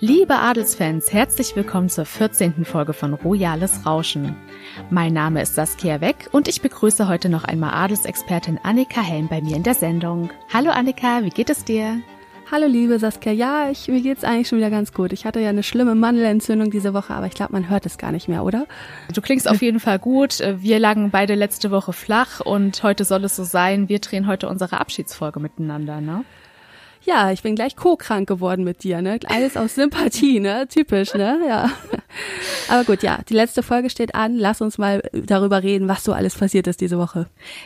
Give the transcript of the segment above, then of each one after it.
Liebe Adelsfans, herzlich willkommen zur 14. Folge von Royales Rauschen. Mein Name ist Saskia Weck und ich begrüße heute noch einmal Adelsexpertin Annika Helm bei mir in der Sendung. Hallo Annika, wie geht es dir? Hallo liebe Saskia, ja, ich, mir geht's eigentlich schon wieder ganz gut. Ich hatte ja eine schlimme Mandelentzündung diese Woche, aber ich glaube, man hört es gar nicht mehr, oder? Du klingst auf jeden Fall gut. Wir lagen beide letzte Woche flach und heute soll es so sein. Wir drehen heute unsere Abschiedsfolge miteinander, ne? Ja, ich bin gleich co-krank geworden mit dir, ne? Alles aus Sympathie, ne? Typisch, ne? Ja. Aber gut, ja, die letzte Folge steht an. Lass uns mal darüber reden, was so alles passiert ist diese Woche.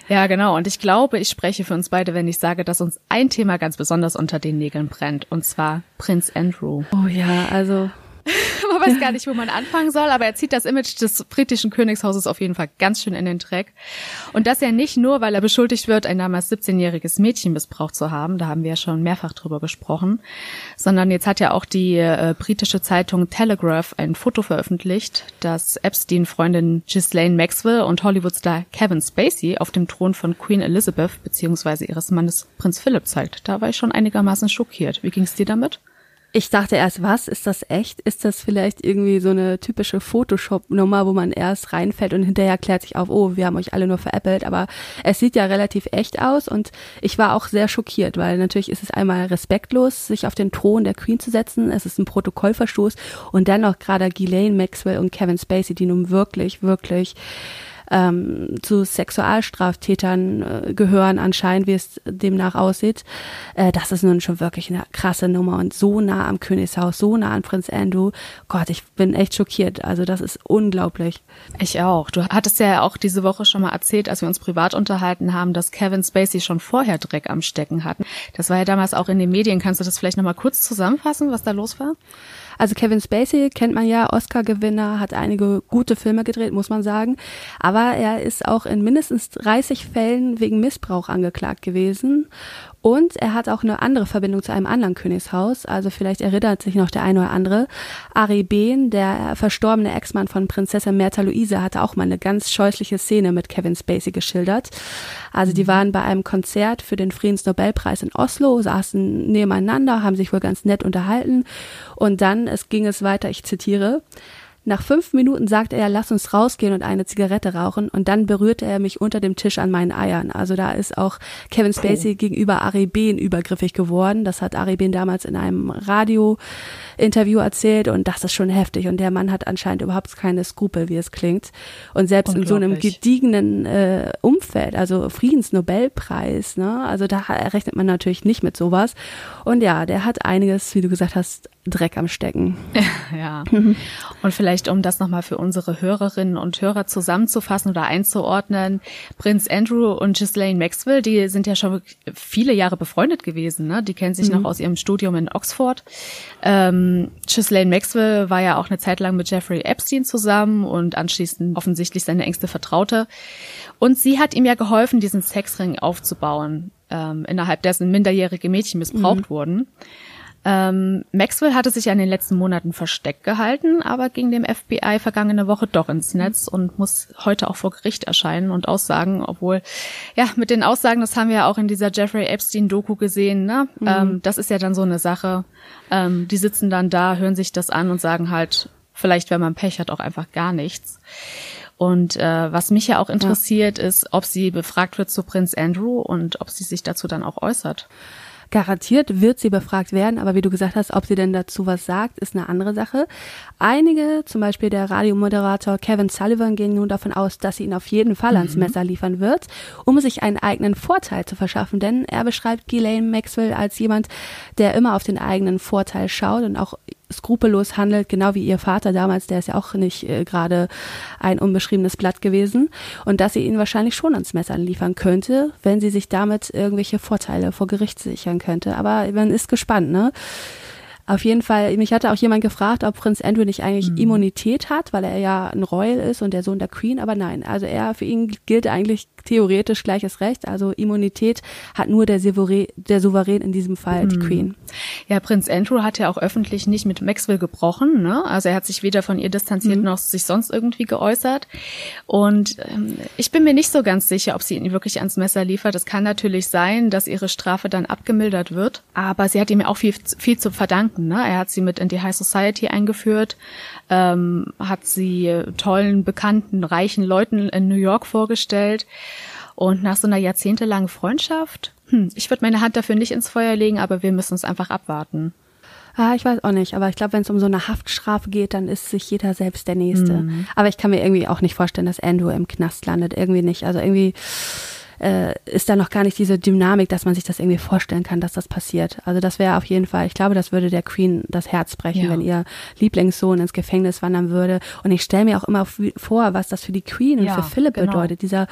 Ja, genau. Und ich glaube, ich spreche für uns beide, wenn ich sage, dass uns ein Thema ganz besonders unter den Nägeln brennt. Und zwar Prinz Andrew. Oh ja, also man weiß gar nicht, wo man anfangen soll, aber er zieht das Image des britischen Königshauses auf jeden Fall ganz schön in den Dreck. Und das ja nicht nur, weil er beschuldigt wird, ein damals 17-jähriges Mädchen missbraucht zu haben, da haben wir ja schon mehrfach drüber gesprochen, sondern jetzt hat ja auch die äh, britische Zeitung Telegraph ein Foto veröffentlicht, das Epstein-Freundin Ghislaine Maxwell und Hollywood-Star Kevin Spacey auf dem Thron von Queen Elizabeth bzw. ihres Mannes Prinz Philip zeigt. Da war ich schon einigermaßen schockiert. Wie ging's dir damit? Ich dachte erst, was? Ist das echt? Ist das vielleicht irgendwie so eine typische Photoshop-Nummer, wo man erst reinfällt und hinterher klärt sich auf, oh, wir haben euch alle nur veräppelt, aber es sieht ja relativ echt aus und ich war auch sehr schockiert, weil natürlich ist es einmal respektlos, sich auf den Thron der Queen zu setzen, es ist ein Protokollverstoß und dann noch gerade Ghislaine Maxwell und Kevin Spacey, die nun wirklich, wirklich ähm, zu Sexualstraftätern äh, gehören, anscheinend, wie es demnach aussieht. Äh, das ist nun schon wirklich eine krasse Nummer und so nah am Königshaus, so nah an Prinz Andrew. Gott, ich bin echt schockiert. Also das ist unglaublich. Ich auch. Du hattest ja auch diese Woche schon mal erzählt, als wir uns privat unterhalten haben, dass Kevin Spacey schon vorher Dreck am Stecken hatten. Das war ja damals auch in den Medien. Kannst du das vielleicht nochmal kurz zusammenfassen, was da los war? Also Kevin Spacey kennt man ja, Oscar-Gewinner, hat einige gute Filme gedreht, muss man sagen. Aber er ist auch in mindestens 30 Fällen wegen Missbrauch angeklagt gewesen. Und er hat auch eine andere Verbindung zu einem anderen Königshaus. Also vielleicht erinnert sich noch der eine oder andere. Ari Behn, der verstorbene Ex-Mann von Prinzessin Märtha Luise, hatte auch mal eine ganz scheußliche Szene mit Kevin Spacey geschildert. Also die mhm. waren bei einem Konzert für den Friedensnobelpreis in Oslo, saßen nebeneinander, haben sich wohl ganz nett unterhalten. Und dann, es ging es weiter, ich zitiere, nach fünf Minuten sagte er, lass uns rausgehen und eine Zigarette rauchen und dann berührte er mich unter dem Tisch an meinen Eiern. Also da ist auch Kevin Spacey oh. gegenüber Ari Behn übergriffig geworden. Das hat Ari Behn damals in einem Radio-Interview erzählt und das ist schon heftig. Und der Mann hat anscheinend überhaupt keine Skrupel, wie es klingt. Und selbst in so einem gediegenen äh, Umfeld, also Friedensnobelpreis, ne, also da rechnet man natürlich nicht mit sowas. Und ja, der hat einiges, wie du gesagt hast, Dreck am Stecken. Ja. Und vielleicht, um das nochmal für unsere Hörerinnen und Hörer zusammenzufassen oder einzuordnen, Prinz Andrew und Ghislaine Maxwell, die sind ja schon viele Jahre befreundet gewesen, ne? Die kennen sich mhm. noch aus ihrem Studium in Oxford. Ähm, Ghislaine Maxwell war ja auch eine Zeit lang mit Jeffrey Epstein zusammen und anschließend offensichtlich seine engste Vertraute. Und sie hat ihm ja geholfen, diesen Sexring aufzubauen, ähm, innerhalb dessen minderjährige Mädchen missbraucht mhm. wurden. Ähm, Maxwell hatte sich ja in den letzten Monaten versteckt gehalten, aber ging dem FBI vergangene Woche doch ins Netz und muss heute auch vor Gericht erscheinen und aussagen, obwohl, ja, mit den Aussagen, das haben wir ja auch in dieser Jeffrey Epstein-Doku gesehen, ne? Mhm. Ähm, das ist ja dann so eine Sache. Ähm, die sitzen dann da, hören sich das an und sagen halt, vielleicht, wenn man Pech hat, auch einfach gar nichts. Und äh, was mich ja auch interessiert, ja. ist, ob sie befragt wird zu Prinz Andrew und ob sie sich dazu dann auch äußert. Garantiert wird sie befragt werden, aber wie du gesagt hast, ob sie denn dazu was sagt, ist eine andere Sache. Einige, zum Beispiel der Radiomoderator Kevin Sullivan, gehen nun davon aus, dass sie ihn auf jeden Fall ans mhm. Messer liefern wird, um sich einen eigenen Vorteil zu verschaffen, denn er beschreibt Ghislaine Maxwell als jemand, der immer auf den eigenen Vorteil schaut und auch skrupellos handelt, genau wie ihr Vater damals, der ist ja auch nicht äh, gerade ein unbeschriebenes Blatt gewesen. Und dass sie ihn wahrscheinlich schon ans Messer liefern könnte, wenn sie sich damit irgendwelche Vorteile vor Gericht sichern könnte. Aber man ist gespannt, ne? Auf jeden Fall, mich hatte auch jemand gefragt, ob Prinz Andrew nicht eigentlich mhm. Immunität hat, weil er ja ein Royal ist und der Sohn der Queen, aber nein, also er, für ihn gilt eigentlich theoretisch gleiches Recht. Also Immunität hat nur der, Souverän, der Souverän in diesem Fall, die hm. Queen. Ja, Prinz Andrew hat ja auch öffentlich nicht mit Maxwell gebrochen. Ne? Also er hat sich weder von ihr distanziert mhm. noch sich sonst irgendwie geäußert. Und ähm, ich bin mir nicht so ganz sicher, ob sie ihn wirklich ans Messer liefert. Es kann natürlich sein, dass ihre Strafe dann abgemildert wird. Aber sie hat ihm ja auch viel, viel zu verdanken. Ne? Er hat sie mit in die High Society eingeführt, ähm, hat sie tollen, bekannten, reichen Leuten in New York vorgestellt. Und nach so einer jahrzehntelangen Freundschaft, hm, ich würde meine Hand dafür nicht ins Feuer legen, aber wir müssen es einfach abwarten. Ah, ich weiß auch nicht, aber ich glaube, wenn es um so eine Haftstrafe geht, dann ist sich jeder selbst der Nächste. Mhm. Aber ich kann mir irgendwie auch nicht vorstellen, dass Andrew im Knast landet. Irgendwie nicht. Also irgendwie äh, ist da noch gar nicht diese Dynamik, dass man sich das irgendwie vorstellen kann, dass das passiert. Also das wäre auf jeden Fall, ich glaube, das würde der Queen das Herz brechen, ja. wenn ihr Lieblingssohn ins Gefängnis wandern würde. Und ich stelle mir auch immer vor, was das für die Queen und ja, für Philipp genau. bedeutet. Dieser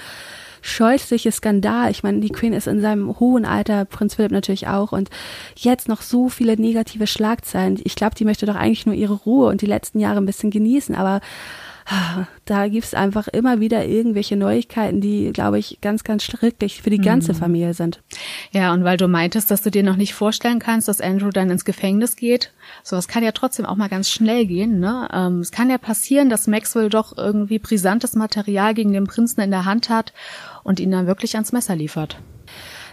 scheußliche Skandal. Ich meine, die Queen ist in seinem hohen Alter, Prinz Philipp natürlich auch, und jetzt noch so viele negative Schlagzeilen. Ich glaube, die möchte doch eigentlich nur ihre Ruhe und die letzten Jahre ein bisschen genießen, aber da gibt's einfach immer wieder irgendwelche Neuigkeiten, die, glaube ich, ganz, ganz schrecklich für die ganze mhm. Familie sind. Ja, und weil du meintest, dass du dir noch nicht vorstellen kannst, dass Andrew dann ins Gefängnis geht, sowas kann ja trotzdem auch mal ganz schnell gehen. Ne? Ähm, es kann ja passieren, dass Maxwell doch irgendwie brisantes Material gegen den Prinzen in der Hand hat und ihn dann wirklich ans Messer liefert.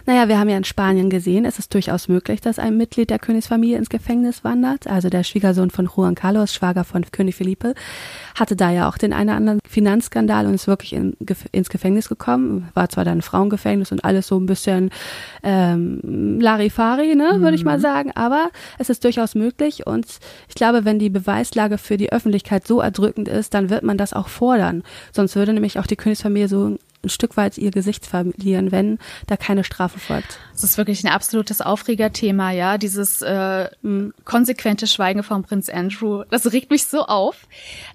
Naja, wir haben ja in Spanien gesehen, es ist durchaus möglich, dass ein Mitglied der Königsfamilie ins Gefängnis wandert. Also der Schwiegersohn von Juan Carlos, Schwager von König Felipe, hatte da ja auch den einen oder anderen Finanzskandal und ist wirklich in, ins Gefängnis gekommen. War zwar dann Frauengefängnis und alles so ein bisschen ähm, Larifari, ne, mhm. würde ich mal mhm. sagen, aber es ist durchaus möglich und ich glaube, wenn die Beweislage für die Öffentlichkeit so erdrückend ist, dann wird man das auch fordern. Sonst würde nämlich auch die Königsfamilie so ein Stück weit ihr Gesicht verlieren, wenn da keine Strafe folgt. Das ist wirklich ein absolutes Aufregerthema, ja. Dieses äh, konsequente Schweigen von Prinz Andrew, das regt mich so auf.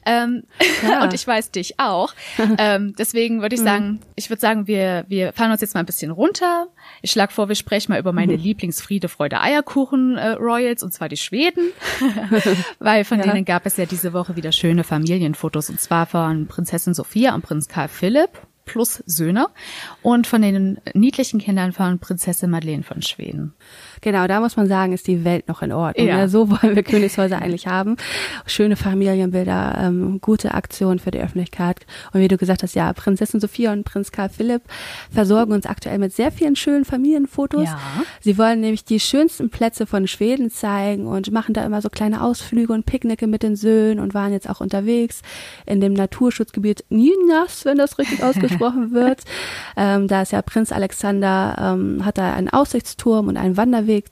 Ähm, ja. und ich weiß dich auch. ähm, deswegen würde ich mhm. sagen, ich würde sagen, wir, wir fahren uns jetzt mal ein bisschen runter. Ich schlage vor, wir sprechen mal über meine mhm. Lieblingsfriede, Freude, Eierkuchen äh, Royals, und zwar die Schweden. Weil von ja. denen gab es ja diese Woche wieder schöne Familienfotos, und zwar von Prinzessin Sophia und Prinz Karl Philipp plus Söhne und von den niedlichen Kindern von Prinzessin Madeleine von Schweden. Genau, da muss man sagen, ist die Welt noch in Ordnung. Ja. ja so wollen wir Königshäuser eigentlich haben. Schöne Familienbilder, ähm, gute Aktionen für die Öffentlichkeit. Und wie du gesagt hast, ja, Prinzessin Sophia und Prinz Karl Philipp versorgen uns aktuell mit sehr vielen schönen Familienfotos. Ja. Sie wollen nämlich die schönsten Plätze von Schweden zeigen und machen da immer so kleine Ausflüge und Picknicke mit den Söhnen und waren jetzt auch unterwegs in dem Naturschutzgebiet Nynas, wenn das richtig ausgesprochen wird. ähm, da ist ja Prinz Alexander, ähm, hat da einen Aussichtsturm und einen Wanderweg It.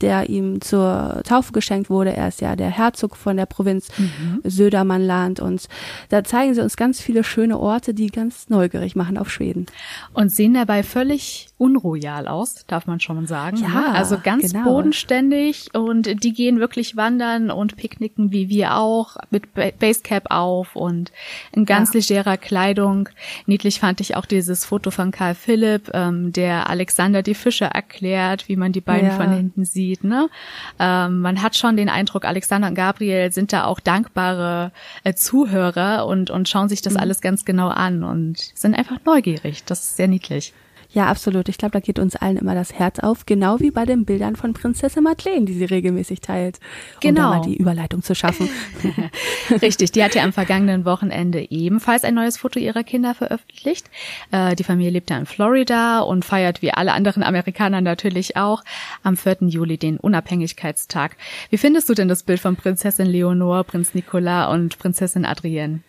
Der ihm zur Taufe geschenkt wurde. Er ist ja der Herzog von der Provinz mhm. Södermannland und da zeigen sie uns ganz viele schöne Orte, die ganz neugierig machen auf Schweden. Und sehen dabei völlig unroyal aus, darf man schon sagen. Ja, ne? also ganz genau. bodenständig und die gehen wirklich wandern und picknicken wie wir auch mit Basecap auf und in ganz ja. legerer Kleidung. Niedlich fand ich auch dieses Foto von Karl Philipp, ähm, der Alexander die Fische erklärt, wie man die beiden ja. von hinten sieht. Ne? Ähm, man hat schon den Eindruck, Alexander und Gabriel sind da auch dankbare äh, Zuhörer und, und schauen sich das mhm. alles ganz genau an und sind einfach neugierig. Das ist sehr niedlich. Ja, absolut. Ich glaube, da geht uns allen immer das Herz auf, genau wie bei den Bildern von Prinzessin Madeleine, die sie regelmäßig teilt. Genau. Um da mal die Überleitung zu schaffen. Richtig, die hat ja am vergangenen Wochenende ebenfalls ein neues Foto ihrer Kinder veröffentlicht. Äh, die Familie lebt ja in Florida und feiert wie alle anderen Amerikaner natürlich auch am 4. Juli den Unabhängigkeitstag. Wie findest du denn das Bild von Prinzessin Leonor, Prinz Nicolas und Prinzessin Adrienne?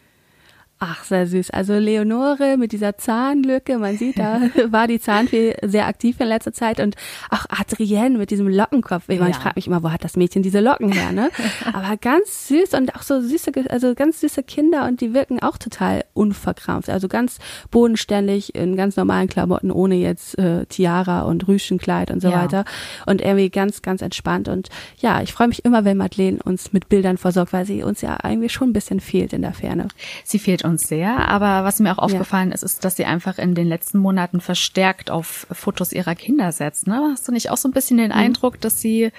Ach, sehr süß. Also Leonore mit dieser Zahnlücke, man sieht, da war die Zahnfee sehr aktiv in letzter Zeit und auch Adrienne mit diesem Lockenkopf. Ich, ja. ich frage mich immer, wo hat das Mädchen diese Locken her, ne? Aber ganz süß und auch so süße, also ganz süße Kinder und die wirken auch total unverkrampft. Also ganz bodenständig in ganz normalen Klamotten, ohne jetzt äh, Tiara und Rüschenkleid und so ja. weiter. Und irgendwie ganz, ganz entspannt. Und ja, ich freue mich immer, wenn Madeleine uns mit Bildern versorgt, weil sie uns ja eigentlich schon ein bisschen fehlt in der Ferne. Sie fehlt uns sehr. Aber was mir auch aufgefallen ja. ist, ist, dass sie einfach in den letzten Monaten verstärkt auf Fotos ihrer Kinder setzt. Ne? Hast du nicht auch so ein bisschen den mhm. Eindruck, dass sie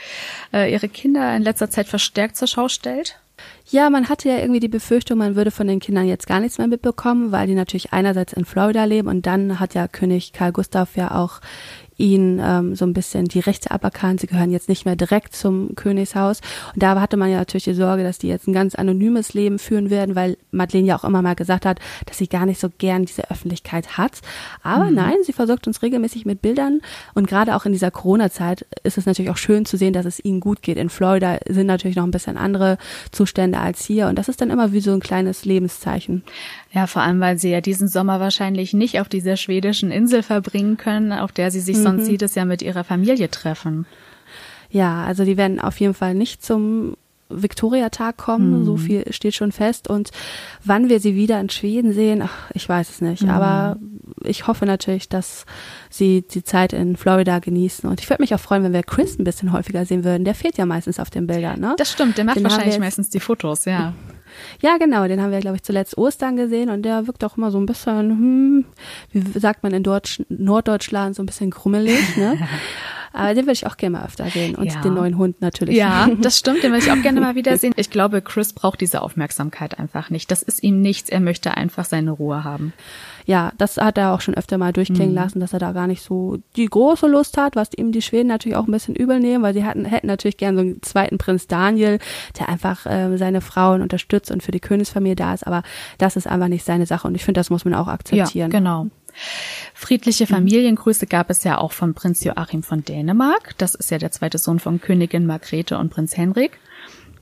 äh, ihre Kinder in letzter Zeit verstärkt zur Schau stellt? Ja, man hatte ja irgendwie die Befürchtung, man würde von den Kindern jetzt gar nichts mehr mitbekommen, weil die natürlich einerseits in Florida leben und dann hat ja König Karl Gustav ja auch ihnen ähm, so ein bisschen die Rechte aberkannt. Sie gehören jetzt nicht mehr direkt zum Königshaus. Und da hatte man ja natürlich die Sorge, dass die jetzt ein ganz anonymes Leben führen werden, weil Madeleine ja auch immer mal gesagt hat, dass sie gar nicht so gern diese Öffentlichkeit hat. Aber mhm. nein, sie versorgt uns regelmäßig mit Bildern. Und gerade auch in dieser Corona-Zeit ist es natürlich auch schön zu sehen, dass es ihnen gut geht. In Florida sind natürlich noch ein bisschen andere Zustände als hier. Und das ist dann immer wie so ein kleines Lebenszeichen. Ja, vor allem, weil sie ja diesen Sommer wahrscheinlich nicht auf dieser schwedischen Insel verbringen können, auf der sie sich mhm. sonst jedes Jahr mit ihrer Familie treffen. Ja, also die werden auf jeden Fall nicht zum Viktoriatag kommen, mhm. so viel steht schon fest. Und wann wir sie wieder in Schweden sehen, ach, ich weiß es nicht. Mhm. Aber ich hoffe natürlich, dass sie die Zeit in Florida genießen. Und ich würde mich auch freuen, wenn wir Chris ein bisschen häufiger sehen würden. Der fehlt ja meistens auf den Bildern, ne? Das stimmt, der macht Den wahrscheinlich meistens die Fotos, ja. Ja, genau, den haben wir, glaube ich, zuletzt Ostern gesehen und der wirkt auch immer so ein bisschen, hm, wie sagt man in Deutsch, Norddeutschland, so ein bisschen krummelig, ne? Aber den würde ich auch gerne mal öfter sehen. Und ja. den neuen Hund natürlich. Ja, das stimmt, den würde ich auch gerne mal wieder sehen. Ich glaube, Chris braucht diese Aufmerksamkeit einfach nicht. Das ist ihm nichts. Er möchte einfach seine Ruhe haben ja, das hat er auch schon öfter mal durchklingen mhm. lassen, dass er da gar nicht so die große Lust hat, was ihm die Schweden natürlich auch ein bisschen übel nehmen, weil sie hatten, hätten natürlich gern so einen zweiten Prinz Daniel, der einfach äh, seine Frauen unterstützt und für die Königsfamilie da ist, aber das ist einfach nicht seine Sache und ich finde, das muss man auch akzeptieren. Ja, genau. Friedliche Familiengrüße gab es ja auch von Prinz Joachim von Dänemark. Das ist ja der zweite Sohn von Königin Margrethe und Prinz Henrik.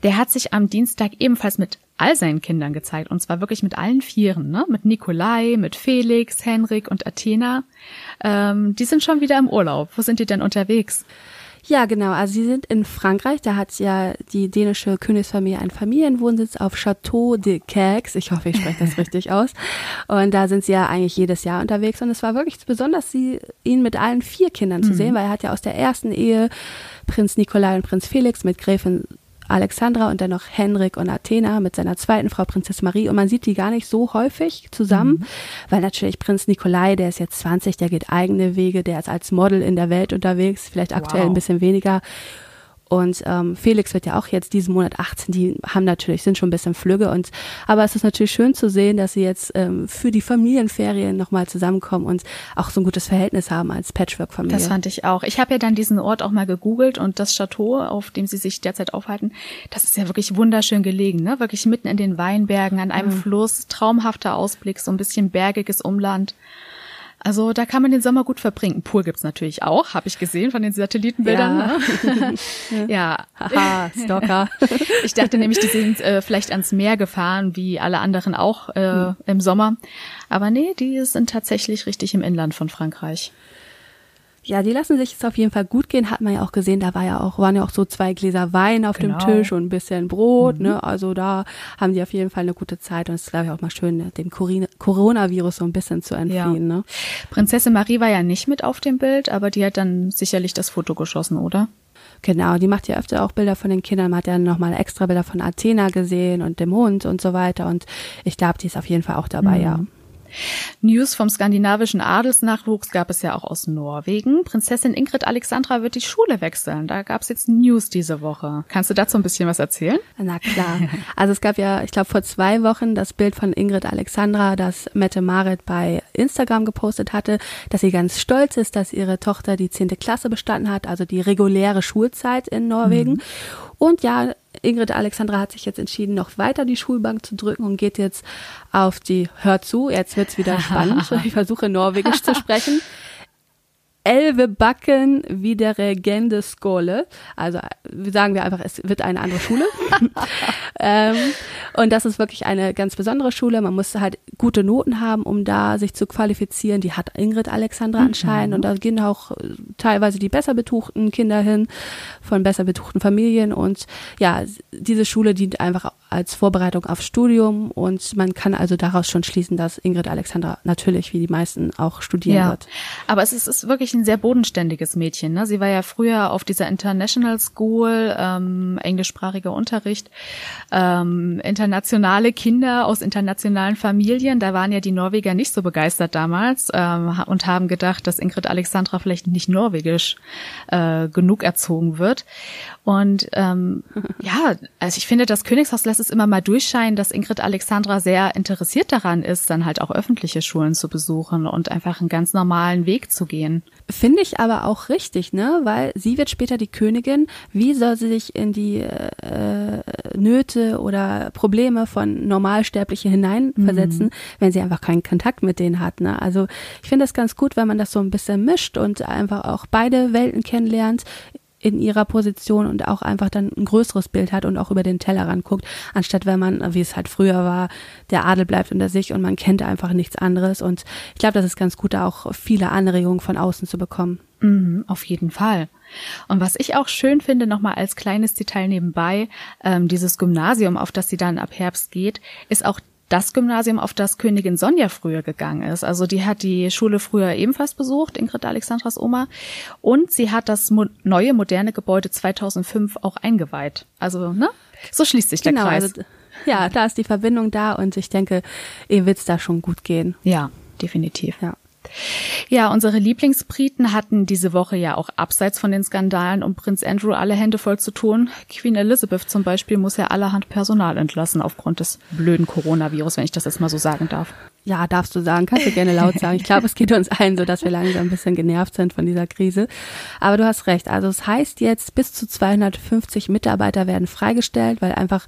Der hat sich am Dienstag ebenfalls mit all seinen Kindern gezeigt. Und zwar wirklich mit allen Vieren, ne? Mit Nikolai, mit Felix, Henrik und Athena. Ähm, die sind schon wieder im Urlaub. Wo sind die denn unterwegs? Ja, genau. Also sie sind in Frankreich. Da hat ja die dänische Königsfamilie einen Familienwohnsitz auf Château de Caix. Ich hoffe, ich spreche das richtig aus. Und da sind sie ja eigentlich jedes Jahr unterwegs. Und es war wirklich besonders, sie, ihn mit allen vier Kindern zu mhm. sehen, weil er hat ja aus der ersten Ehe Prinz Nikolai und Prinz Felix mit Gräfin Alexandra und dann noch Henrik und Athena mit seiner zweiten Frau Prinzessin Marie und man sieht die gar nicht so häufig zusammen, mhm. weil natürlich Prinz Nikolai, der ist jetzt 20, der geht eigene Wege, der ist als Model in der Welt unterwegs, vielleicht aktuell wow. ein bisschen weniger und ähm, Felix wird ja auch jetzt diesen Monat 18, die haben natürlich, sind schon ein bisschen flügge und aber es ist natürlich schön zu sehen, dass sie jetzt ähm, für die Familienferien nochmal zusammenkommen und auch so ein gutes Verhältnis haben als Patchwork-Familie. Das fand ich auch. Ich habe ja dann diesen Ort auch mal gegoogelt und das Chateau, auf dem sie sich derzeit aufhalten, das ist ja wirklich wunderschön gelegen, ne? Wirklich mitten in den Weinbergen, an einem mhm. Fluss, traumhafter Ausblick, so ein bisschen bergiges Umland. Also da kann man den Sommer gut verbringen. Pool gibt's natürlich auch, habe ich gesehen von den Satellitenbildern. Ja, ne? ja. Haha, Stalker. ich dachte nämlich, die sind äh, vielleicht ans Meer gefahren, wie alle anderen auch äh, hm. im Sommer. Aber nee, die sind tatsächlich richtig im Inland von Frankreich. Ja, die lassen sich es auf jeden Fall gut gehen, hat man ja auch gesehen, da war ja auch, waren ja auch so zwei Gläser Wein auf genau. dem Tisch und ein bisschen Brot, ne? mhm. ne? Also da haben die auf jeden Fall eine gute Zeit und es ist, glaube ich, auch mal schön, ne, dem Coronavirus so ein bisschen zu entfliehen, ja. ne? Prinzessin Marie war ja nicht mit auf dem Bild, aber die hat dann sicherlich das Foto geschossen, oder? Genau, die macht ja öfter auch Bilder von den Kindern. Man hat ja nochmal extra Bilder von Athena gesehen und dem Hund und so weiter. Und ich glaube, die ist auf jeden Fall auch dabei, mhm. ja. News vom skandinavischen Adelsnachwuchs gab es ja auch aus Norwegen. Prinzessin Ingrid Alexandra wird die Schule wechseln. Da gab es jetzt News diese Woche. Kannst du dazu ein bisschen was erzählen? Na klar. Also es gab ja, ich glaube, vor zwei Wochen das Bild von Ingrid Alexandra, das Mette Marit bei Instagram gepostet hatte, dass sie ganz stolz ist, dass ihre Tochter die zehnte Klasse bestanden hat, also die reguläre Schulzeit in Norwegen. Mhm. Und ja, Ingrid Alexandra hat sich jetzt entschieden, noch weiter die Schulbank zu drücken und geht jetzt auf die Hör zu. Jetzt wird's wieder spannend. Ich versuche Norwegisch zu sprechen. Elve Backen wie der Regende Skole. Also sagen wir einfach, es wird eine andere Schule. ähm, und das ist wirklich eine ganz besondere Schule. Man muss halt gute Noten haben, um da sich zu qualifizieren. Die hat Ingrid Alexandra mhm. anscheinend. Und da gehen auch äh, teilweise die besser betuchten Kinder hin, von besser betuchten Familien. Und ja, diese Schule dient einfach als Vorbereitung aufs Studium. Und man kann also daraus schon schließen, dass Ingrid Alexandra natürlich, wie die meisten, auch studieren ja. wird. Aber es ist, ist wirklich ein sehr bodenständiges Mädchen. Ne? Sie war ja früher auf dieser International School, ähm, englischsprachiger Unterricht. Ähm, internationale Kinder aus internationalen Familien. Da waren ja die Norweger nicht so begeistert damals ähm, und haben gedacht, dass Ingrid Alexandra vielleicht nicht norwegisch äh, genug erzogen wird. Und ähm, ja, also ich finde, das Königshaus lässt es immer mal durchscheinen, dass Ingrid Alexandra sehr interessiert daran ist, dann halt auch öffentliche Schulen zu besuchen und einfach einen ganz normalen Weg zu gehen. Finde ich aber auch richtig, ne? Weil sie wird später die Königin. Wie soll sie sich in die äh, Nöte oder Probleme von Normalsterblichen hineinversetzen, mhm. wenn sie einfach keinen Kontakt mit denen hat? Ne? Also ich finde es ganz gut, wenn man das so ein bisschen mischt und einfach auch beide Welten kennenlernt in ihrer Position und auch einfach dann ein größeres Bild hat und auch über den Tellerrand guckt, anstatt wenn man, wie es halt früher war, der Adel bleibt unter sich und man kennt einfach nichts anderes. Und ich glaube, das ist ganz gut, da auch viele Anregungen von außen zu bekommen. Mhm, auf jeden Fall. Und was ich auch schön finde, nochmal als kleines Detail nebenbei, ähm, dieses Gymnasium, auf das sie dann ab Herbst geht, ist auch das Gymnasium, auf das Königin Sonja früher gegangen ist. Also die hat die Schule früher ebenfalls besucht, Ingrid Alexandras Oma. Und sie hat das mo neue, moderne Gebäude 2005 auch eingeweiht. Also, ne? So schließt sich der genau, Kreis. Also, ja, da ist die Verbindung da und ich denke, ihr wird's da schon gut gehen. Ja, definitiv. Ja. Ja, unsere Lieblingsbriten hatten diese Woche ja auch abseits von den Skandalen um Prinz Andrew alle Hände voll zu tun. Queen Elizabeth zum Beispiel muss ja allerhand Personal entlassen aufgrund des blöden Coronavirus, wenn ich das jetzt mal so sagen darf. Ja, darfst du sagen, kannst du gerne laut sagen. Ich glaube, es geht uns allen so, dass wir langsam ein bisschen genervt sind von dieser Krise. Aber du hast recht. Also es heißt jetzt, bis zu 250 Mitarbeiter werden freigestellt, weil einfach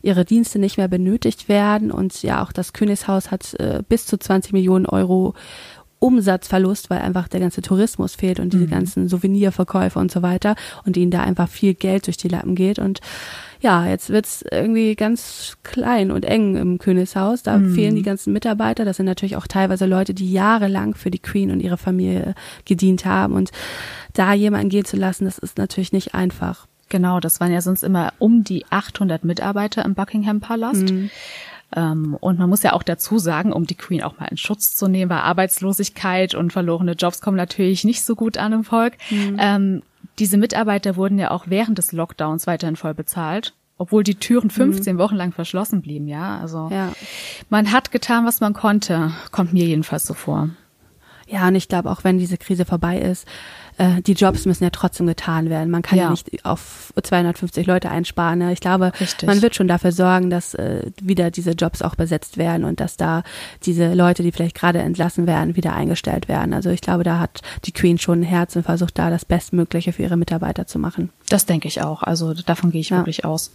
ihre Dienste nicht mehr benötigt werden. Und ja, auch das Königshaus hat äh, bis zu 20 Millionen Euro Umsatzverlust, weil einfach der ganze Tourismus fehlt und diese mhm. ganzen Souvenirverkäufe und so weiter und ihnen da einfach viel Geld durch die Lappen geht und ja, jetzt wird's irgendwie ganz klein und eng im Königshaus. Da mhm. fehlen die ganzen Mitarbeiter. Das sind natürlich auch teilweise Leute, die jahrelang für die Queen und ihre Familie gedient haben. Und da jemanden gehen zu lassen, das ist natürlich nicht einfach. Genau, das waren ja sonst immer um die 800 Mitarbeiter im Buckingham Palast. Mhm. Ähm, und man muss ja auch dazu sagen, um die Queen auch mal in Schutz zu nehmen, weil Arbeitslosigkeit und verlorene Jobs kommen natürlich nicht so gut an im Volk. Mhm. Ähm, diese Mitarbeiter wurden ja auch während des Lockdowns weiterhin voll bezahlt obwohl die Türen 15 mhm. Wochen lang verschlossen blieben, ja. Also ja. man hat getan, was man konnte, kommt mir jedenfalls so vor. Ja, und ich glaube, auch wenn diese Krise vorbei ist, äh, die Jobs müssen ja trotzdem getan werden. Man kann ja, ja nicht auf 250 Leute einsparen. Ne? Ich glaube, Richtig. man wird schon dafür sorgen, dass äh, wieder diese Jobs auch besetzt werden und dass da diese Leute, die vielleicht gerade entlassen werden, wieder eingestellt werden. Also ich glaube, da hat die Queen schon ein Herz und versucht da das Bestmögliche für ihre Mitarbeiter zu machen. Das denke ich auch. Also davon gehe ich ja. wirklich aus.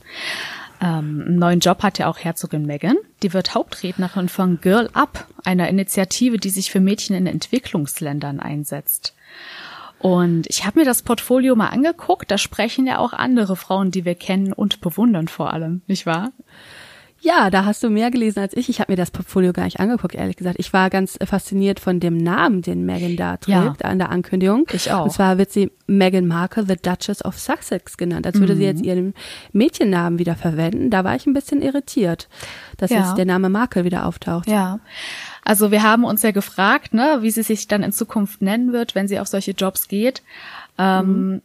Ähm, einen neuen Job hat ja auch Herzogin Meghan. Die wird Hauptrednerin von Girl Up, einer Initiative, die sich für Mädchen in Entwicklungsländern einsetzt. Und ich habe mir das Portfolio mal angeguckt. Da sprechen ja auch andere Frauen, die wir kennen und bewundern vor allem, nicht wahr? Ja, da hast du mehr gelesen als ich. Ich habe mir das Portfolio gar nicht angeguckt, ehrlich gesagt. Ich war ganz fasziniert von dem Namen, den Megan da trägt ja. an der Ankündigung. Ich auch. Und zwar wird sie Meghan Markle, the Duchess of Sussex genannt, als würde mhm. sie jetzt ihren Mädchennamen wieder verwenden. Da war ich ein bisschen irritiert, dass ja. jetzt der Name Markle wieder auftaucht. Ja. Also wir haben uns ja gefragt, ne, wie sie sich dann in Zukunft nennen wird, wenn sie auf solche Jobs geht. Ähm, mhm.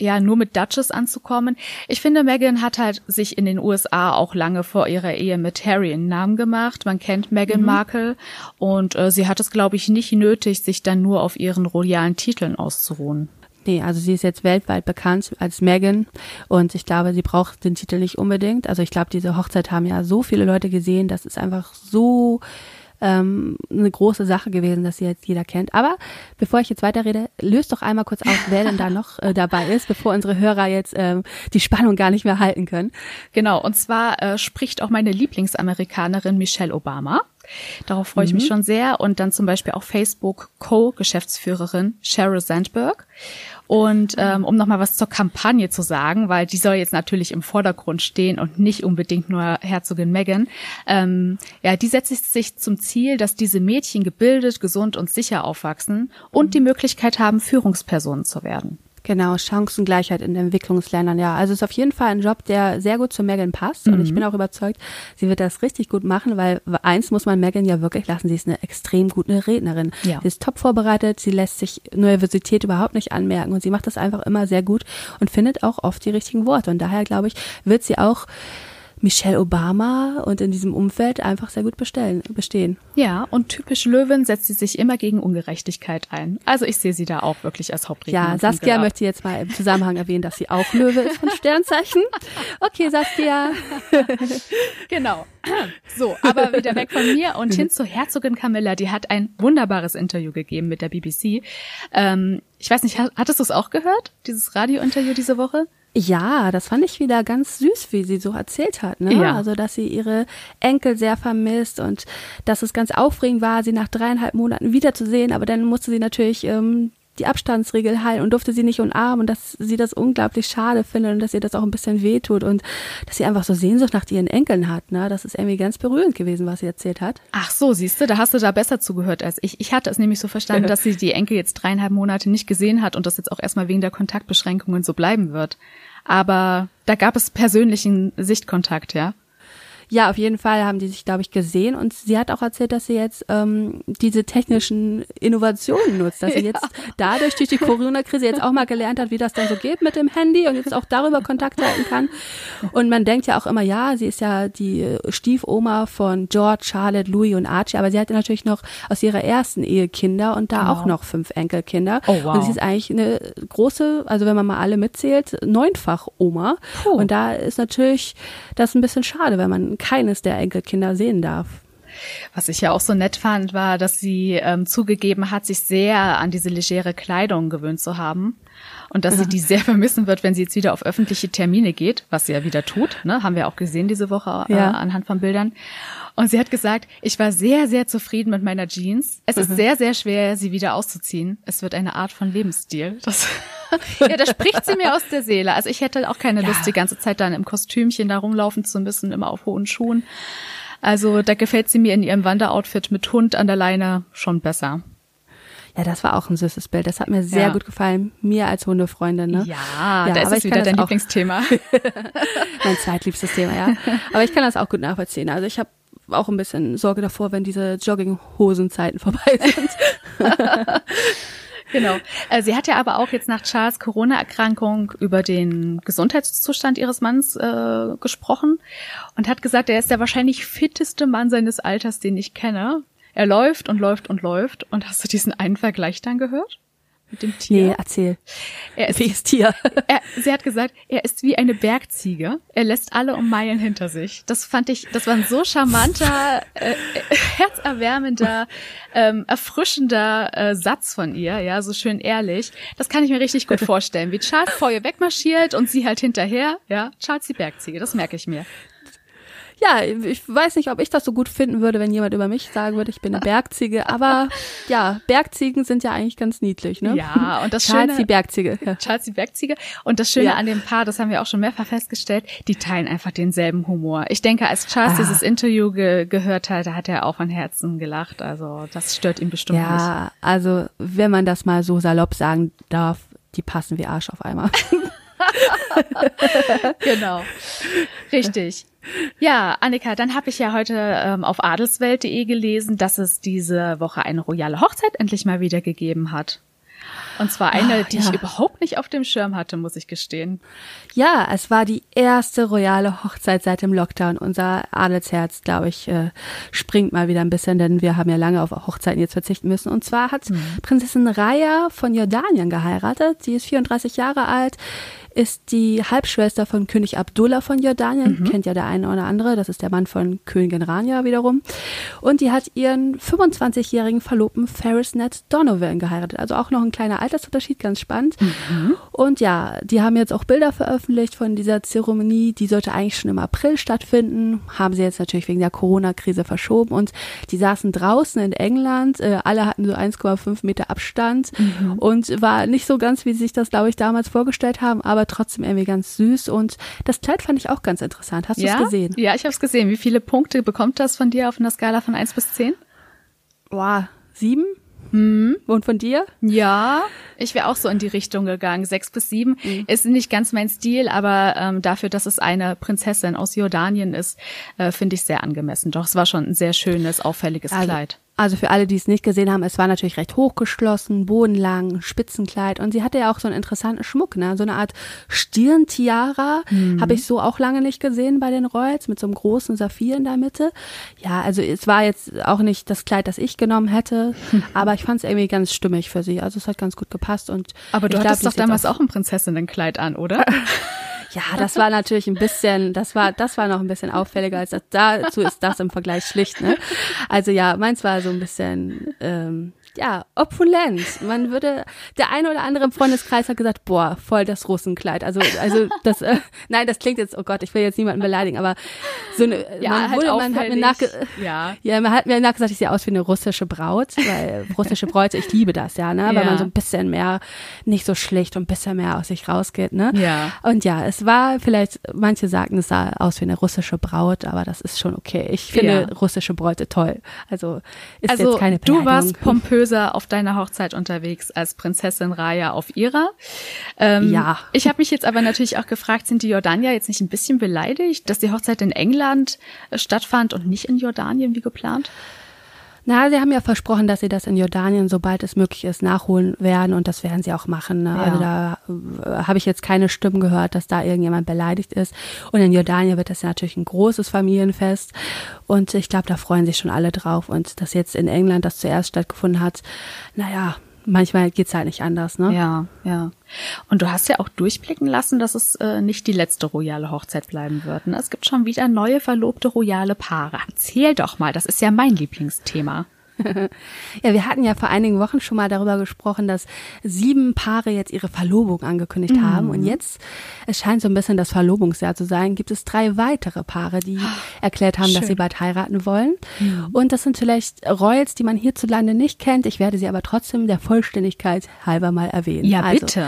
Ja, nur mit Duchess anzukommen. Ich finde, Meghan hat halt sich in den USA auch lange vor ihrer Ehe mit Harry einen Namen gemacht. Man kennt Meghan mhm. Markle und äh, sie hat es, glaube ich, nicht nötig, sich dann nur auf ihren royalen Titeln auszuruhen. Nee, also sie ist jetzt weltweit bekannt als Megan und ich glaube, sie braucht den Titel nicht unbedingt. Also ich glaube, diese Hochzeit haben ja so viele Leute gesehen, das ist einfach so ähm, eine große Sache gewesen, dass sie jetzt jeder kennt. Aber bevor ich jetzt weiterrede, löst doch einmal kurz auf, wer denn da noch äh, dabei ist, bevor unsere Hörer jetzt ähm, die Spannung gar nicht mehr halten können. Genau, und zwar äh, spricht auch meine Lieblingsamerikanerin Michelle Obama. Darauf freue ich mich mhm. schon sehr. Und dann zum Beispiel auch Facebook Co-Geschäftsführerin Sheryl Sandberg. Und ähm, um nochmal was zur Kampagne zu sagen, weil die soll jetzt natürlich im Vordergrund stehen und nicht unbedingt nur Herzogin Meghan. Ähm, ja, die setzt sich zum Ziel, dass diese Mädchen gebildet, gesund und sicher aufwachsen und die Möglichkeit haben, Führungspersonen zu werden. Genau, Chancengleichheit in Entwicklungsländern, ja. Also es ist auf jeden Fall ein Job, der sehr gut zu Megan passt. Mhm. Und ich mhm. bin auch überzeugt, sie wird das richtig gut machen, weil eins muss man Megan ja wirklich lassen, sie ist eine extrem gute Rednerin. Ja. Sie ist top vorbereitet, sie lässt sich Nervosität überhaupt nicht anmerken und sie macht das einfach immer sehr gut und findet auch oft die richtigen Worte. Und daher, glaube ich, wird sie auch Michelle Obama und in diesem Umfeld einfach sehr gut bestellen, bestehen. Ja, und typisch Löwen setzt sie sich immer gegen Ungerechtigkeit ein. Also ich sehe sie da auch wirklich als Hauptrednerin. Ja, Saskia möchte jetzt mal im Zusammenhang erwähnen, dass sie auch Löwe ist von Sternzeichen. Okay, Saskia. genau. So, aber wieder weg von mir und hin zur Herzogin Camilla. Die hat ein wunderbares Interview gegeben mit der BBC. Ähm, ich weiß nicht, hattest du es auch gehört, dieses Radiointerview diese Woche? Ja, das fand ich wieder ganz süß, wie sie so erzählt hat. Ne? Ja. Also, dass sie ihre Enkel sehr vermisst und dass es ganz aufregend war, sie nach dreieinhalb Monaten wiederzusehen. Aber dann musste sie natürlich ähm, die Abstandsregel halten und durfte sie nicht umarmen und dass sie das unglaublich schade findet und dass ihr das auch ein bisschen wehtut und dass sie einfach so Sehnsucht nach ihren Enkeln hat. Ne? Das ist irgendwie ganz berührend gewesen, was sie erzählt hat. Ach so, siehst du, da hast du da besser zugehört als ich. Ich hatte es nämlich so verstanden, dass sie die Enkel jetzt dreieinhalb Monate nicht gesehen hat und das jetzt auch erstmal wegen der Kontaktbeschränkungen so bleiben wird. Aber da gab es persönlichen Sichtkontakt, ja. Ja, auf jeden Fall haben die sich, glaube ich, gesehen und sie hat auch erzählt, dass sie jetzt ähm, diese technischen Innovationen nutzt, dass sie ja. jetzt dadurch durch die Corona-Krise jetzt auch mal gelernt hat, wie das dann so geht mit dem Handy und jetzt auch darüber Kontakt halten kann. Und man denkt ja auch immer, ja, sie ist ja die Stiefoma von George, Charlotte, Louis und Archie, aber sie hatte natürlich noch aus ihrer ersten Ehe Kinder und da wow. auch noch fünf Enkelkinder. Oh, wow. Und sie ist eigentlich eine große, also wenn man mal alle mitzählt, neunfach Oma. Puh. Und da ist natürlich das ein bisschen schade, wenn man keines der Enkelkinder sehen darf. Was ich ja auch so nett fand, war, dass sie ähm, zugegeben hat, sich sehr an diese legere Kleidung gewöhnt zu haben und dass sie die sehr vermissen wird, wenn sie jetzt wieder auf öffentliche Termine geht, was sie ja wieder tut, ne? haben wir auch gesehen diese Woche äh, ja. anhand von Bildern. Und sie hat gesagt, ich war sehr, sehr zufrieden mit meiner Jeans. Es ist mhm. sehr, sehr schwer, sie wieder auszuziehen. Es wird eine Art von Lebensstil. Das ja, da spricht sie mir aus der Seele. Also ich hätte auch keine ja. Lust, die ganze Zeit dann im Kostümchen da rumlaufen zu müssen, immer auf hohen Schuhen. Also da gefällt sie mir in ihrem Wanderoutfit mit Hund an der Leine schon besser. Ja, das war auch ein süßes Bild. Das hat mir sehr ja. gut gefallen. Mir als Hundefreundin, ne? Ja, ja da ist es wieder dein Lieblingsthema. mein zweitliebstes Thema, ja. Aber ich kann das auch gut nachvollziehen. Also ich habe auch ein bisschen Sorge davor, wenn diese Jogginghosenzeiten vorbei sind. genau. Äh, sie hat ja aber auch jetzt nach Charles Corona-Erkrankung über den Gesundheitszustand ihres Manns äh, gesprochen und hat gesagt, er ist der wahrscheinlich fitteste Mann seines Alters, den ich kenne. Er läuft und läuft und läuft. Und hast du diesen einen Vergleich dann gehört? mit dem Tier. Nee, erzähl. Er ist, Welches Tier? Er, sie hat gesagt, er ist wie eine Bergziege. Er lässt alle um Meilen hinter sich. Das fand ich, das war ein so charmanter, äh, herzerwärmender, ähm, erfrischender äh, Satz von ihr, ja, so schön ehrlich. Das kann ich mir richtig gut vorstellen, wie Charles vor ihr wegmarschiert und sie halt hinterher, ja, Charles die Bergziege, das merke ich mir ja, ich weiß nicht, ob ich das so gut finden würde, wenn jemand über mich sagen würde, ich bin eine Bergziege. Aber ja, Bergziegen sind ja eigentlich ganz niedlich, ne? Ja, und das Charles Schöne, die Bergziege. Ja. Charles die Bergziege. Und das Schöne ja. an dem Paar, das haben wir auch schon mehrfach festgestellt, die teilen einfach denselben Humor. Ich denke, als Charles ah. dieses Interview ge gehört hat, da hat er auch von Herzen gelacht. Also das stört ihn bestimmt ja, nicht. Ja, also wenn man das mal so salopp sagen darf, die passen wie Arsch auf einmal. genau. Richtig. Ja, Annika, dann habe ich ja heute ähm, auf adelswelt.de gelesen, dass es diese Woche eine royale Hochzeit endlich mal wieder gegeben hat. Und zwar eine, Ach, die ja. ich überhaupt nicht auf dem Schirm hatte, muss ich gestehen. Ja, es war die erste royale Hochzeit seit dem Lockdown. Unser Adelsherz, glaube ich, äh, springt mal wieder ein bisschen, denn wir haben ja lange auf Hochzeiten jetzt verzichten müssen. Und zwar hat mhm. Prinzessin Raya von Jordanien geheiratet. Sie ist 34 Jahre alt, ist die Halbschwester von König Abdullah von Jordanien, mhm. kennt ja der eine oder andere, das ist der Mann von Königin Rania wiederum. Und die hat ihren 25-jährigen Verlobten Ferris Ned Donovan geheiratet, also auch noch ein kleiner Altersunterschied, ganz spannend. Mhm. Und ja, die haben jetzt auch Bilder veröffentlicht von dieser Zeremonie, die sollte eigentlich schon im April stattfinden, haben sie jetzt natürlich wegen der Corona-Krise verschoben und die saßen draußen in England, äh, alle hatten so 1,5 Meter Abstand mhm. und war nicht so ganz, wie sie sich das, glaube ich, damals vorgestellt haben, aber trotzdem irgendwie ganz süß. Und das Kleid fand ich auch ganz interessant. Hast du es gesehen? Ja, ich habe es gesehen. Wie viele Punkte bekommt das von dir auf einer Skala von 1 bis 10? Boah, sieben? Mhm. Und von dir? Ja, ich wäre auch so in die Richtung gegangen. Sechs bis sieben mhm. ist nicht ganz mein Stil, aber ähm, dafür, dass es eine Prinzessin aus Jordanien ist, äh, finde ich sehr angemessen. Doch es war schon ein sehr schönes, auffälliges also, Kleid. Also für alle, die es nicht gesehen haben, es war natürlich recht hochgeschlossen, bodenlang, Spitzenkleid und sie hatte ja auch so einen interessanten Schmuck, ne? So eine Art Stirntiara, mhm. habe ich so auch lange nicht gesehen bei den Royals mit so einem großen Saphir in der Mitte. Ja, also es war jetzt auch nicht das Kleid, das ich genommen hätte, aber ich fand es irgendwie ganz stimmig für sie. Also es hat ganz gut gepasst und Aber du hattest glaub, doch damals auch ein Prinzessinnenkleid an, oder? Ja, das war natürlich ein bisschen, das war, das war noch ein bisschen auffälliger als das. Dazu ist das im Vergleich schlicht, ne? Also ja, meins war so ein bisschen, ähm, ja, opulent. Man würde, der eine oder andere im Freundeskreis hat gesagt, boah, voll das Russenkleid. Also, also das, äh, nein, das klingt jetzt, oh Gott, ich will jetzt niemanden beleidigen, aber so eine, ja, man, halt wurde, man hat mir nachge ja. ja, man hat mir nachgesagt, ich sehe aus wie eine russische Braut, weil russische Bräute, ich liebe das ja, ne, weil ja. man so ein bisschen mehr, nicht so schlicht und ein bisschen mehr aus sich rausgeht, ne. Ja. Und ja, es war vielleicht, manche sagten, es sah aus wie eine russische Braut, aber das ist schon okay. Ich finde ja. russische Bräute toll. Also, ist also, jetzt keine Beleidigung. Du warst pompös böser auf deiner Hochzeit unterwegs als Prinzessin Raya auf ihrer. Ähm, ja. Ich habe mich jetzt aber natürlich auch gefragt, sind die Jordanier jetzt nicht ein bisschen beleidigt, dass die Hochzeit in England stattfand und nicht in Jordanien wie geplant? Na, sie haben ja versprochen, dass sie das in Jordanien, sobald es möglich ist, nachholen werden und das werden sie auch machen. Ne? Ja. Also da äh, habe ich jetzt keine Stimmen gehört, dass da irgendjemand beleidigt ist. Und in Jordanien wird das ja natürlich ein großes Familienfest und ich glaube, da freuen sich schon alle drauf. Und dass jetzt in England das zuerst stattgefunden hat, naja, manchmal geht's halt nicht anders, ne? Ja, ja. Und du hast ja auch durchblicken lassen, dass es äh, nicht die letzte royale Hochzeit bleiben wird. Ne? Es gibt schon wieder neue verlobte royale Paare. Erzähl doch mal, das ist ja mein Lieblingsthema. ja, wir hatten ja vor einigen Wochen schon mal darüber gesprochen, dass sieben Paare jetzt ihre Verlobung angekündigt mhm. haben. Und jetzt, es scheint so ein bisschen das Verlobungsjahr zu sein, gibt es drei weitere Paare, die ah, erklärt haben, Schön. dass sie bald heiraten wollen. Mhm. Und das sind vielleicht Royals, die man hierzulande nicht kennt. Ich werde sie aber trotzdem der Vollständigkeit halber mal erwähnen. Ja, also, bitte.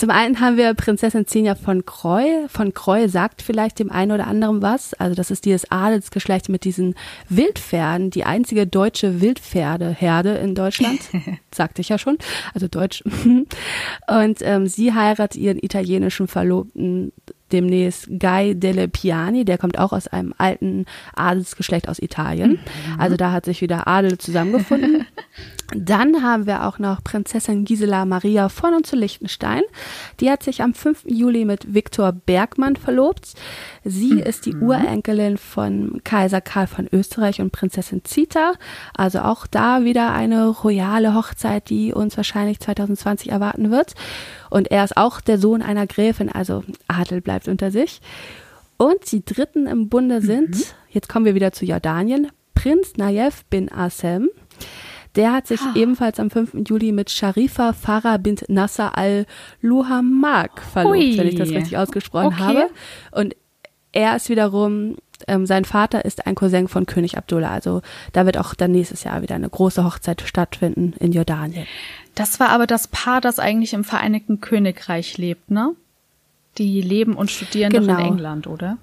Zum einen haben wir Prinzessin Xenia von Kreu. Von Kreu sagt vielleicht dem einen oder anderen was. Also das ist dieses Adelsgeschlecht mit diesen Wildpferden, die einzige deutsche Wildpferdeherde in Deutschland. sagte ich ja schon. Also deutsch. Und ähm, sie heiratet ihren italienischen Verlobten demnächst Guy delle Piani, der kommt auch aus einem alten Adelsgeschlecht aus Italien. Mhm. Also da hat sich wieder Adel zusammengefunden. Dann haben wir auch noch Prinzessin Gisela Maria von und zu Liechtenstein. Die hat sich am 5. Juli mit Viktor Bergmann verlobt. Sie mhm. ist die Urenkelin von Kaiser Karl von Österreich und Prinzessin Zita. Also auch da wieder eine royale Hochzeit, die uns wahrscheinlich 2020 erwarten wird. Und er ist auch der Sohn einer Gräfin, also Adel bleibt unter sich. Und die dritten im Bunde sind, mhm. jetzt kommen wir wieder zu Jordanien, Prinz Nayef bin Assem. Der hat sich ah. ebenfalls am 5. Juli mit Sharifa Farah bint Nasser al-Luhamak verlobt, Hui. wenn ich das richtig ausgesprochen okay. habe. Und er ist wiederum, ähm, sein Vater ist ein Cousin von König Abdullah. Also da wird auch dann nächstes Jahr wieder eine große Hochzeit stattfinden in Jordanien. Das war aber das Paar, das eigentlich im Vereinigten Königreich lebt, ne? Die leben und studieren genau. doch in genau. England, oder?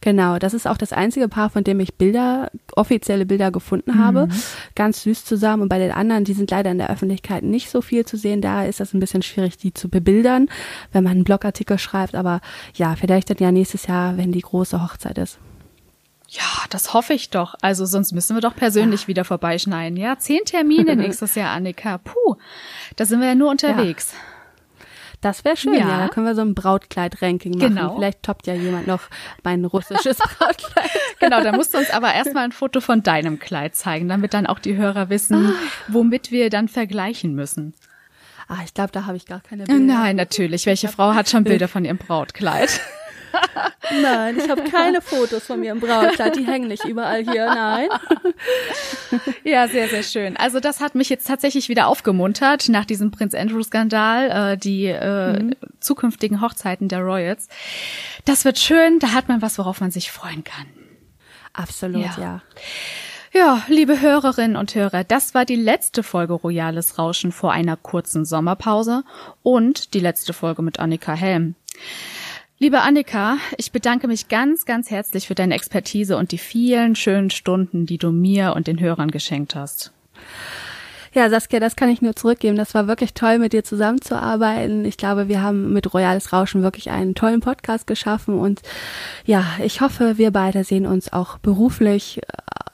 Genau, das ist auch das einzige Paar, von dem ich Bilder, offizielle Bilder gefunden mhm. habe. Ganz süß zusammen. Und bei den anderen, die sind leider in der Öffentlichkeit nicht so viel zu sehen. Da ist das ein bisschen schwierig, die zu bebildern, wenn man einen Blogartikel schreibt. Aber ja, vielleicht dann ja nächstes Jahr, wenn die große Hochzeit ist. Ja, das hoffe ich doch. Also sonst müssen wir doch persönlich ja. wieder vorbeischneiden. Ja, zehn Termine nächstes Jahr, Annika. Puh, da sind wir ja nur unterwegs. Ja. Das wäre schön, ja. ja. Da können wir so ein Brautkleid-Ranking machen. Genau. Vielleicht toppt ja jemand noch mein russisches Brautkleid. genau, da musst du uns aber erstmal ein Foto von deinem Kleid zeigen, damit dann auch die Hörer wissen, ah. womit wir dann vergleichen müssen. Ah, ich glaube, da habe ich gar keine Bilder. Nein, natürlich. Welche Frau hat schon Bilder von ihrem Brautkleid? Nein, ich habe keine Fotos von mir im Brautkleid. Die hängen nicht überall hier. Nein. Ja, sehr, sehr schön. Also das hat mich jetzt tatsächlich wieder aufgemuntert nach diesem Prinz Andrew-Skandal, äh, die äh, mhm. zukünftigen Hochzeiten der Royals. Das wird schön. Da hat man was, worauf man sich freuen kann. Absolut, ja. ja. Ja, liebe Hörerinnen und Hörer, das war die letzte Folge Royales Rauschen vor einer kurzen Sommerpause und die letzte Folge mit Annika Helm. Liebe Annika, ich bedanke mich ganz, ganz herzlich für deine Expertise und die vielen schönen Stunden, die du mir und den Hörern geschenkt hast. Ja, Saskia, das kann ich nur zurückgeben. Das war wirklich toll, mit dir zusammenzuarbeiten. Ich glaube, wir haben mit Royales Rauschen wirklich einen tollen Podcast geschaffen und ja, ich hoffe, wir beide sehen uns auch beruflich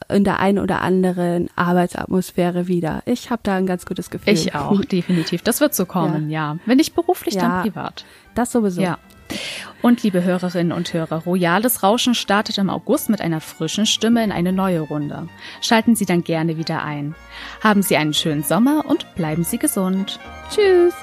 in der einen oder anderen Arbeitsatmosphäre wieder. Ich habe da ein ganz gutes Gefühl. Ich auch, definitiv. Das wird so kommen, ja. ja. Wenn nicht beruflich, ja, dann privat. Das sowieso. Ja. Und liebe Hörerinnen und Hörer, Royales Rauschen startet im August mit einer frischen Stimme in eine neue Runde. Schalten Sie dann gerne wieder ein. Haben Sie einen schönen Sommer und bleiben Sie gesund. Tschüss.